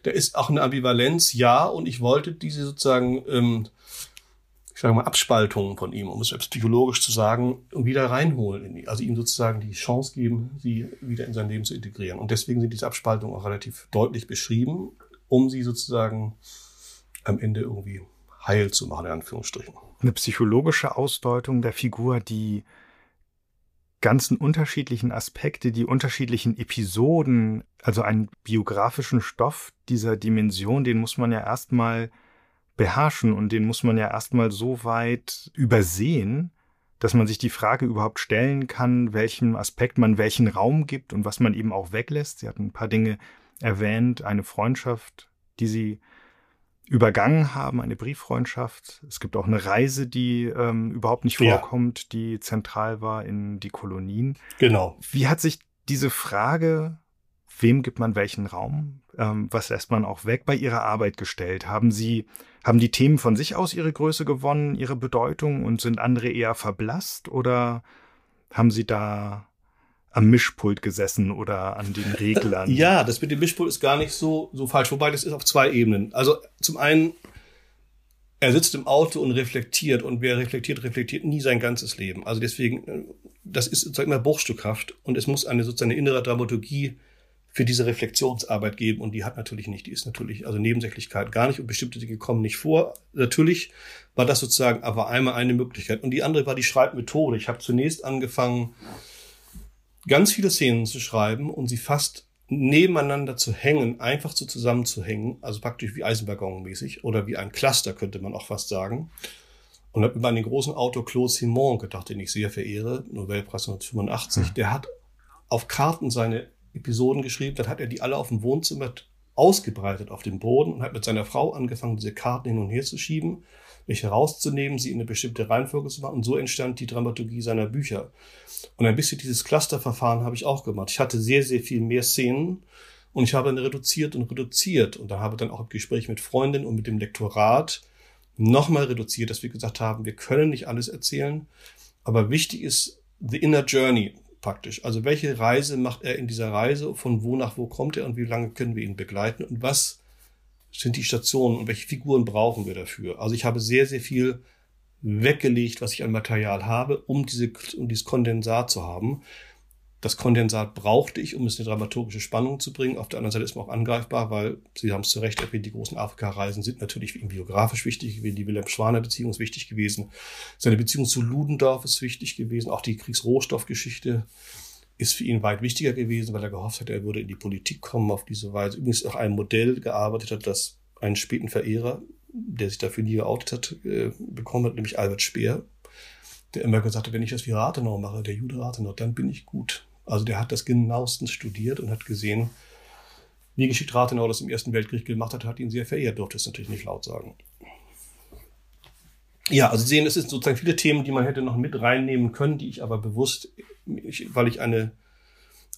da ist auch eine Ambivalenz, ja, und ich wollte diese sozusagen ähm, sage mal, Abspaltungen von ihm, um es psychologisch zu sagen, wieder reinholen. Also ihm sozusagen die Chance geben, sie wieder in sein Leben zu integrieren. Und deswegen sind diese Abspaltungen auch relativ deutlich beschrieben, um sie sozusagen am Ende irgendwie heil zu machen, in Anführungsstrichen. Eine psychologische Ausdeutung der Figur, die ganzen unterschiedlichen Aspekte, die unterschiedlichen Episoden, also einen biografischen Stoff dieser Dimension, den muss man ja erstmal beherrschen und den muss man ja erstmal so weit übersehen, dass man sich die Frage überhaupt stellen kann, welchem Aspekt man welchen Raum gibt und was man eben auch weglässt. Sie hatten ein paar Dinge erwähnt, eine Freundschaft, die sie übergangen haben, eine Brieffreundschaft. Es gibt auch eine Reise, die ähm, überhaupt nicht vorkommt, ja. die zentral war in die Kolonien. Genau. Wie hat sich diese Frage, wem gibt man welchen Raum, ähm, was lässt man auch weg, bei Ihrer Arbeit gestellt? Haben Sie haben die Themen von sich aus ihre Größe gewonnen, ihre Bedeutung und sind andere eher verblasst oder haben sie da am Mischpult gesessen oder an den [laughs] Reglern? Ja, das mit dem Mischpult ist gar nicht so, so falsch, wobei das ist auf zwei Ebenen. Also zum einen, er sitzt im Auto und reflektiert und wer reflektiert, reflektiert nie sein ganzes Leben. Also deswegen, das ist sozusagen immer Bruchstückhaft und es muss eine sozusagen eine innere Dramaturgie für diese Reflexionsarbeit geben und die hat natürlich nicht, die ist natürlich, also Nebensächlichkeit gar nicht und bestimmte Dinge kommen nicht vor. Natürlich war das sozusagen aber einmal eine Möglichkeit und die andere war die Schreibmethode. Ich habe zunächst angefangen, ganz viele Szenen zu schreiben und sie fast nebeneinander zu hängen, einfach so zusammenzuhängen, also praktisch wie Eisenwaggon-mäßig oder wie ein Cluster könnte man auch fast sagen. Und habe über an den großen Autor Claude Simon gedacht, den ich sehr verehre, Nobelpreis 1985. Hm. Der hat auf Karten seine Episoden geschrieben, dann hat er die alle auf dem Wohnzimmer ausgebreitet auf dem Boden und hat mit seiner Frau angefangen, diese Karten hin und her zu schieben, mich herauszunehmen, sie in eine bestimmte Reihenfolge zu machen und so entstand die Dramaturgie seiner Bücher. Und ein bisschen dieses Clusterverfahren habe ich auch gemacht. Ich hatte sehr, sehr viel mehr Szenen und ich habe dann reduziert und reduziert und da habe dann auch im Gespräch mit Freundinnen und mit dem Lektorat nochmal reduziert, dass wir gesagt haben, wir können nicht alles erzählen, aber wichtig ist the inner journey, praktisch. Also welche Reise macht er in dieser Reise, von wo nach wo kommt er und wie lange können wir ihn begleiten und was sind die Stationen und welche Figuren brauchen wir dafür. Also ich habe sehr, sehr viel weggelegt, was ich an Material habe, um, diese, um dieses Kondensat zu haben. Das Kondensat brauchte ich, um es in eine dramaturgische Spannung zu bringen. Auf der anderen Seite ist man auch angreifbar, weil, Sie haben es zu Recht erwähnt, die großen Afrika-Reisen sind natürlich biografisch wichtig gewesen. Die Wilhelm-Schwaner-Beziehung ist wichtig gewesen. Seine Beziehung zu Ludendorff ist wichtig gewesen. Auch die Kriegsrohstoffgeschichte ist für ihn weit wichtiger gewesen, weil er gehofft hat, er würde in die Politik kommen auf diese Weise. Übrigens auch ein Modell gearbeitet hat, das einen späten Verehrer, der sich dafür nie geoutet hat, äh, bekommen hat, nämlich Albert Speer, der immer gesagt hat, wenn ich das wie Rathenau mache, der Jude Rathenau, dann bin ich gut. Also der hat das genauestens studiert und hat gesehen, wie geschickt Rathenau das im Ersten Weltkrieg gemacht hat, hat ihn sehr verehrt, durfte es natürlich nicht laut sagen. Ja, also Sie sehen, es sind sozusagen viele Themen, die man hätte noch mit reinnehmen können, die ich aber bewusst, weil ich eine,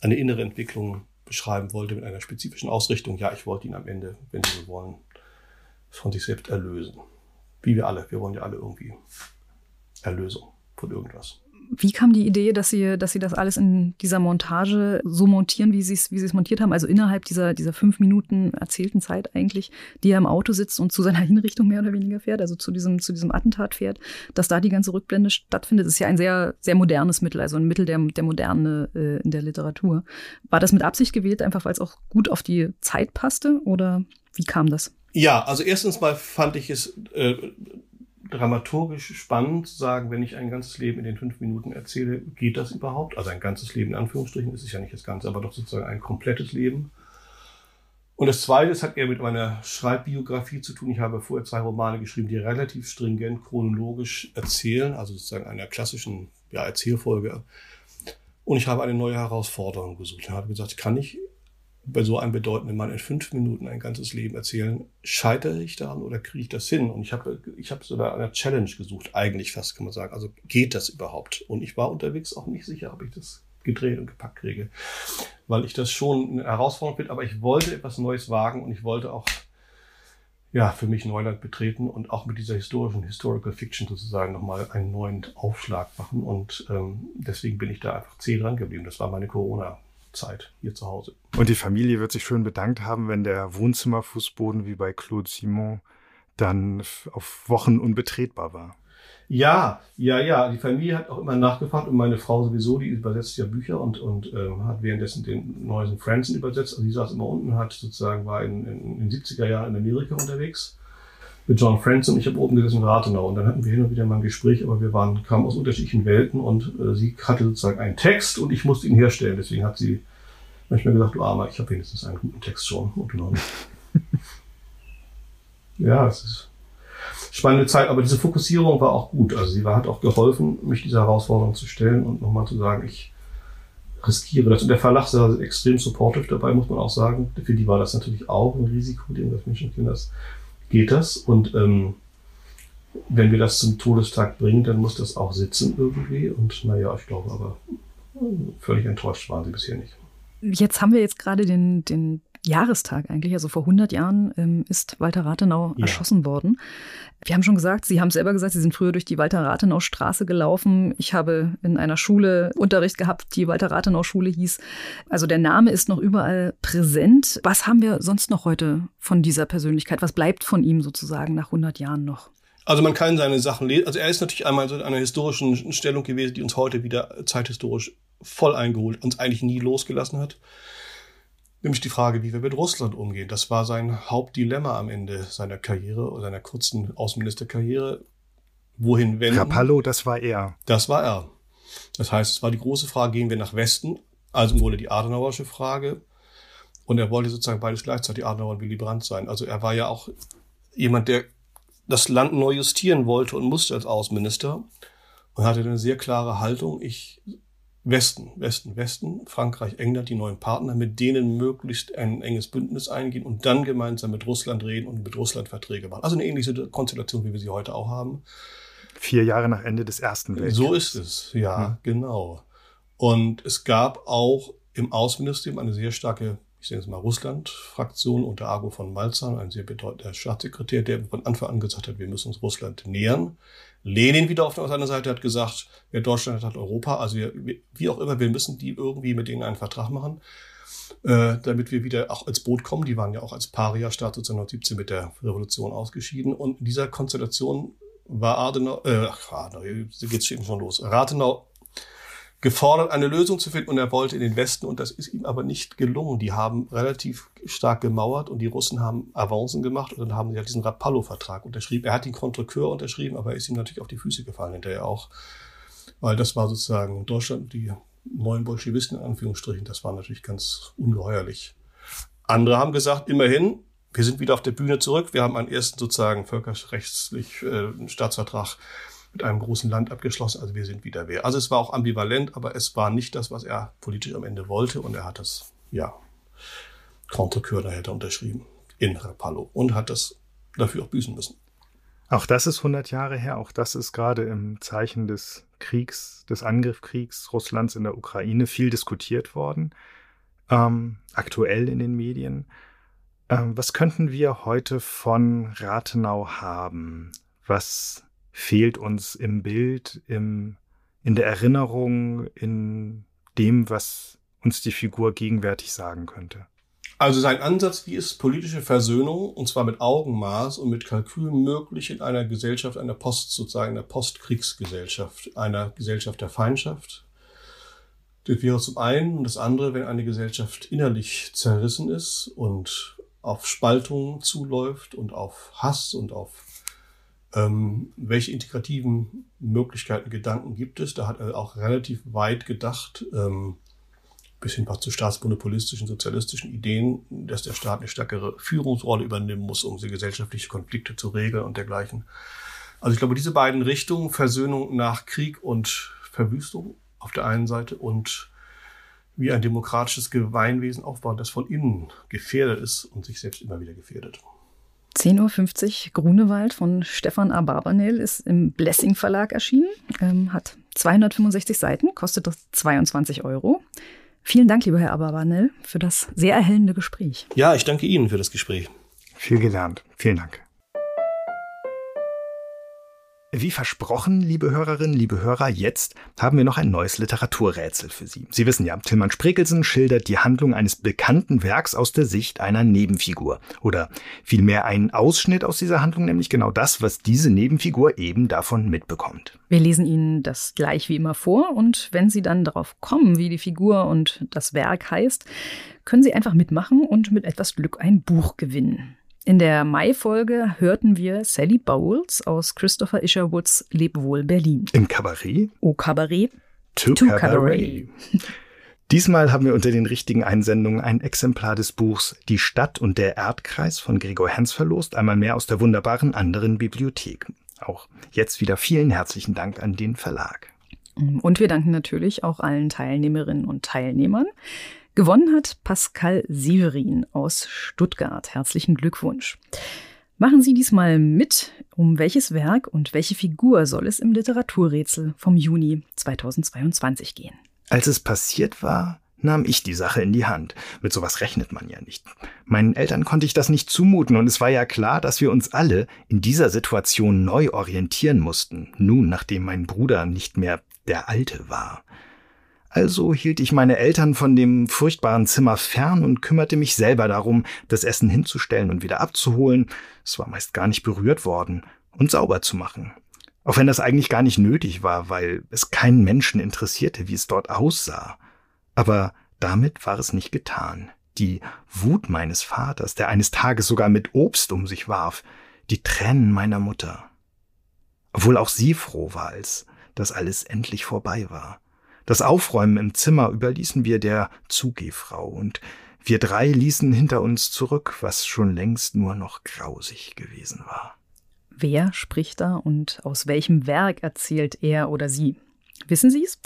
eine innere Entwicklung beschreiben wollte mit einer spezifischen Ausrichtung. Ja, ich wollte ihn am Ende, wenn Sie so wollen, von sich selbst erlösen. Wie wir alle. Wir wollen ja alle irgendwie Erlösung von irgendwas. Wie kam die Idee, dass Sie, dass Sie das alles in dieser Montage so montieren, wie Sie es, wie Sie es montiert haben? Also innerhalb dieser, dieser fünf Minuten erzählten Zeit eigentlich, die er im Auto sitzt und zu seiner [laughs] Hinrichtung mehr oder weniger fährt, also zu diesem, zu diesem Attentat fährt, dass da die ganze Rückblende stattfindet, ist ja ein sehr, sehr modernes Mittel, also ein Mittel der, der Moderne äh, in der Literatur. War das mit Absicht gewählt, einfach weil es auch gut auf die Zeit passte oder wie kam das? Ja, also erstens mal fand ich es äh, dramaturgisch spannend zu sagen, wenn ich ein ganzes Leben in den fünf Minuten erzähle, geht das überhaupt? Also ein ganzes Leben in Anführungsstrichen, ist es ja nicht das Ganze, aber doch sozusagen ein komplettes Leben. Und das Zweite, hat eher mit meiner Schreibbiografie zu tun. Ich habe vorher zwei Romane geschrieben, die relativ stringent chronologisch erzählen, also sozusagen einer klassischen ja, Erzählfolge. Und ich habe eine neue Herausforderung gesucht. Ich habe gesagt, kann ich bei so einem bedeutenden Mann in fünf Minuten ein ganzes Leben erzählen, scheitere ich daran oder kriege ich das hin? Und ich habe ich hab so eine Challenge gesucht, eigentlich fast kann man sagen. Also geht das überhaupt? Und ich war unterwegs auch nicht sicher, ob ich das gedreht und gepackt kriege, weil ich das schon eine Herausforderung finde, aber ich wollte etwas Neues wagen und ich wollte auch ja, für mich Neuland betreten und auch mit dieser historischen Historical Fiction sozusagen nochmal einen neuen Aufschlag machen. Und ähm, deswegen bin ich da einfach zäh dran geblieben. Das war meine Corona- Zeit hier zu Hause. Und die Familie wird sich schön bedankt haben, wenn der Wohnzimmerfußboden wie bei Claude Simon dann auf Wochen unbetretbar war. Ja, ja, ja. Die Familie hat auch immer nachgefragt und meine Frau sowieso, die übersetzt ja Bücher und, und äh, hat währenddessen den neuesten Franzen übersetzt. Also die saß immer unten, hat sozusagen war in, in, in den 70er Jahren in Amerika unterwegs mit John Franzen und ich habe oben gesessen in Rathenau. Und dann hatten wir hin und wieder mal ein Gespräch, aber wir waren, kamen aus unterschiedlichen Welten und äh, sie hatte sozusagen einen Text und ich musste ihn herstellen. Deswegen hat sie manchmal gesagt, du Armer, ich habe wenigstens einen guten Text schon und du noch nicht. [laughs] ja, es ist spannende Zeit, aber diese Fokussierung war auch gut. Also sie war, hat auch geholfen, mich dieser Herausforderung zu stellen und nochmal zu sagen, ich riskiere das. Und der Verlag war extrem supportive dabei, muss man auch sagen. Für die war das natürlich auch ein Risiko, dem das Menschenkinders geht das. Und ähm, wenn wir das zum Todestag bringen, dann muss das auch sitzen irgendwie. Und naja, ich glaube aber, völlig enttäuscht waren sie bisher nicht. Jetzt haben wir jetzt gerade den, den Jahrestag eigentlich, also vor 100 Jahren ähm, ist Walter Rathenau ja. erschossen worden. Wir haben schon gesagt, Sie haben selber gesagt, Sie sind früher durch die Walter-Rathenau-Straße gelaufen. Ich habe in einer Schule Unterricht gehabt, die Walter-Rathenau-Schule hieß. Also der Name ist noch überall präsent. Was haben wir sonst noch heute von dieser Persönlichkeit? Was bleibt von ihm sozusagen nach 100 Jahren noch? Also man kann seine Sachen lesen. Also er ist natürlich einmal so in einer historischen Stellung gewesen, die uns heute wieder zeithistorisch voll eingeholt, uns eigentlich nie losgelassen hat. Nämlich die Frage, wie wir mit Russland umgehen. Das war sein Hauptdilemma am Ende seiner Karriere oder seiner kurzen Außenministerkarriere. Wohin wenden? Rapallo, das war er. Das war er. Das heißt, es war die große Frage, gehen wir nach Westen? Also wurde die Adenauersche Frage. Und er wollte sozusagen beides gleichzeitig, Adenauer und Willy Brandt sein. Also er war ja auch jemand, der das Land neu justieren wollte und musste als Außenminister und hatte eine sehr klare Haltung. Ich Westen, Westen, Westen, Frankreich, England, die neuen Partner, mit denen möglichst ein enges Bündnis eingehen und dann gemeinsam mit Russland reden und mit Russland Verträge machen. Also eine ähnliche Konstellation, wie wir sie heute auch haben. Vier Jahre nach Ende des Ersten Weltkriegs. So ist es, ja, hm. genau. Und es gab auch im Außenministerium eine sehr starke, ich sage jetzt mal Russland-Fraktion unter Argo von Malzahn, ein sehr bedeutender Staatssekretär, der von Anfang an gesagt hat, wir müssen uns Russland nähern Lenin wieder auf seiner Seite hat gesagt, wer Deutschland hat, hat Europa. Also wir, wie auch immer, wir müssen die irgendwie mit denen einen Vertrag machen, äh, damit wir wieder auch als Boot kommen. Die waren ja auch als Paria-Staat 1917 mit der Revolution ausgeschieden. Und in dieser Konstellation war Adenauer, äh, Adenauer, jetzt geht's schon los. Rathenau gefordert, eine Lösung zu finden und er wollte in den Westen und das ist ihm aber nicht gelungen. Die haben relativ stark gemauert und die Russen haben Avancen gemacht und dann haben sie halt diesen Rapallo-Vertrag unterschrieben. Er hat den Contrecoeur unterschrieben, aber er ist ihm natürlich auf die Füße gefallen hinterher auch, weil das war sozusagen Deutschland, die neuen Bolschewisten in Anführungsstrichen, das war natürlich ganz ungeheuerlich. Andere haben gesagt, immerhin, wir sind wieder auf der Bühne zurück, wir haben einen ersten sozusagen völkerrechtlich äh, Staatsvertrag mit einem großen Land abgeschlossen. Also wir sind wieder wer. Also es war auch ambivalent, aber es war nicht das, was er politisch am Ende wollte. Und er hat das, ja, Contrecoeur hätte unterschrieben in Rapallo und hat das dafür auch büßen müssen. Auch das ist 100 Jahre her. Auch das ist gerade im Zeichen des Kriegs, des Angriffskriegs Russlands in der Ukraine viel diskutiert worden. Ähm, aktuell in den Medien. Ähm, was könnten wir heute von Rathenau haben, was fehlt uns im Bild, im, in der Erinnerung, in dem, was uns die Figur gegenwärtig sagen könnte. Also sein Ansatz, wie ist politische Versöhnung, und zwar mit Augenmaß und mit Kalkül möglich in einer Gesellschaft, einer Post, sozusagen einer Postkriegsgesellschaft, einer Gesellschaft der Feindschaft. Das wäre zum einen und das andere, wenn eine Gesellschaft innerlich zerrissen ist und auf Spaltung zuläuft und auf Hass und auf ähm, welche integrativen Möglichkeiten, Gedanken gibt es? Da hat er auch relativ weit gedacht, ähm, bis hin zu staatsmonopolistischen, sozialistischen Ideen, dass der Staat eine stärkere Führungsrolle übernehmen muss, um gesellschaftliche Konflikte zu regeln und dergleichen. Also ich glaube, diese beiden Richtungen, Versöhnung nach Krieg und Verwüstung auf der einen Seite und wie ein demokratisches Gemeinwesen aufbauen, das von innen gefährdet ist und sich selbst immer wieder gefährdet. 10.50 Uhr Grunewald von Stefan A. Barbanel ist im Blessing Verlag erschienen, ähm, hat 265 Seiten, kostet 22 Euro. Vielen Dank, lieber Herr Abarbanel, für das sehr erhellende Gespräch. Ja, ich danke Ihnen für das Gespräch. Viel gelernt. Vielen Dank. Wie versprochen, liebe Hörerinnen, liebe Hörer, jetzt haben wir noch ein neues Literaturrätsel für Sie. Sie wissen ja, Tilman Sprekelsen schildert die Handlung eines bekannten Werks aus der Sicht einer Nebenfigur. Oder vielmehr einen Ausschnitt aus dieser Handlung, nämlich genau das, was diese Nebenfigur eben davon mitbekommt. Wir lesen Ihnen das gleich wie immer vor und wenn Sie dann darauf kommen, wie die Figur und das Werk heißt, können Sie einfach mitmachen und mit etwas Glück ein Buch gewinnen. In der Mai-Folge hörten wir Sally Bowles aus Christopher Isherwoods Leb wohl Berlin. Im Kabarett? Au Kabarett. To, to Kabarett. [laughs] Diesmal haben wir unter den richtigen Einsendungen ein Exemplar des Buchs Die Stadt und der Erdkreis von Gregor Hans verlost, einmal mehr aus der wunderbaren anderen Bibliothek. Auch jetzt wieder vielen herzlichen Dank an den Verlag. Und wir danken natürlich auch allen Teilnehmerinnen und Teilnehmern. Gewonnen hat Pascal Severin aus Stuttgart. Herzlichen Glückwunsch. Machen Sie diesmal mit, um welches Werk und welche Figur soll es im Literaturrätsel vom Juni 2022 gehen. Als es passiert war, nahm ich die Sache in die Hand. Mit sowas rechnet man ja nicht. Meinen Eltern konnte ich das nicht zumuten und es war ja klar, dass wir uns alle in dieser Situation neu orientieren mussten, nun nachdem mein Bruder nicht mehr der Alte war. Also hielt ich meine Eltern von dem furchtbaren Zimmer fern und kümmerte mich selber darum, das Essen hinzustellen und wieder abzuholen, es war meist gar nicht berührt worden, und sauber zu machen. Auch wenn das eigentlich gar nicht nötig war, weil es keinen Menschen interessierte, wie es dort aussah. Aber damit war es nicht getan. Die Wut meines Vaters, der eines Tages sogar mit Obst um sich warf, die Tränen meiner Mutter. Obwohl auch sie froh war, als das alles endlich vorbei war. Das Aufräumen im Zimmer überließen wir der Zugehfrau und wir drei ließen hinter uns zurück, was schon längst nur noch grausig gewesen war. Wer spricht da und aus welchem Werk erzählt er oder sie? Wissen Sie es?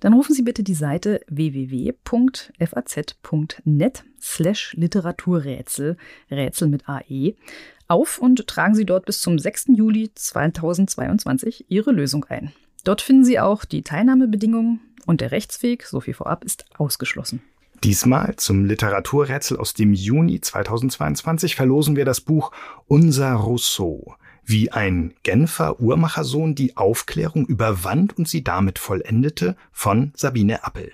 Dann rufen Sie bitte die Seite www.faz.net slash Literaturrätsel, Rätsel mit AE, auf und tragen Sie dort bis zum 6. Juli 2022 Ihre Lösung ein. Dort finden Sie auch die Teilnahmebedingungen und der Rechtsweg, so viel vorab, ist ausgeschlossen. Diesmal zum Literaturrätsel aus dem Juni 2022 verlosen wir das Buch Unser Rousseau. wie ein Genfer Uhrmachersohn die Aufklärung überwand und sie damit vollendete von Sabine Appel.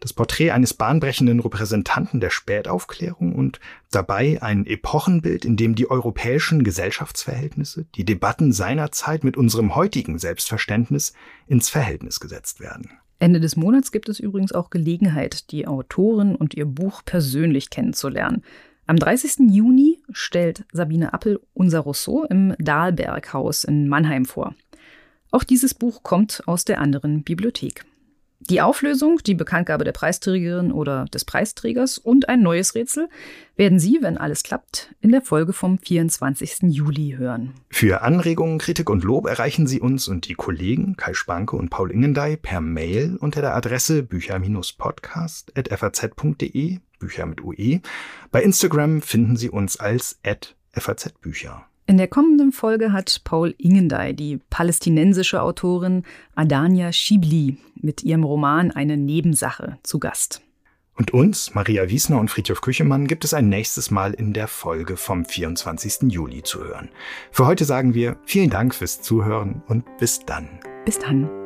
Das Porträt eines bahnbrechenden Repräsentanten der Spätaufklärung und dabei ein Epochenbild, in dem die europäischen Gesellschaftsverhältnisse, die Debatten seiner Zeit mit unserem heutigen Selbstverständnis ins Verhältnis gesetzt werden. Ende des Monats gibt es übrigens auch Gelegenheit, die Autorin und ihr Buch persönlich kennenzulernen. Am 30. Juni stellt Sabine Appel unser Rousseau im Dahlberghaus in Mannheim vor. Auch dieses Buch kommt aus der anderen Bibliothek. Die Auflösung, die Bekanntgabe der Preisträgerin oder des Preisträgers und ein neues Rätsel werden Sie, wenn alles klappt, in der Folge vom 24. Juli hören. Für Anregungen, Kritik und Lob erreichen Sie uns und die Kollegen Kai Spanke und Paul Ingendey per Mail unter der Adresse bücher-podcast.faz.de, Bücher mit UE. Bei Instagram finden Sie uns als @fazbücher. In der kommenden Folge hat Paul Ingendey die palästinensische Autorin Adania Schibli mit ihrem Roman Eine Nebensache zu Gast. Und uns, Maria Wiesner und Friedhof Küchemann, gibt es ein nächstes Mal in der Folge vom 24. Juli zu hören. Für heute sagen wir vielen Dank fürs Zuhören und bis dann. Bis dann.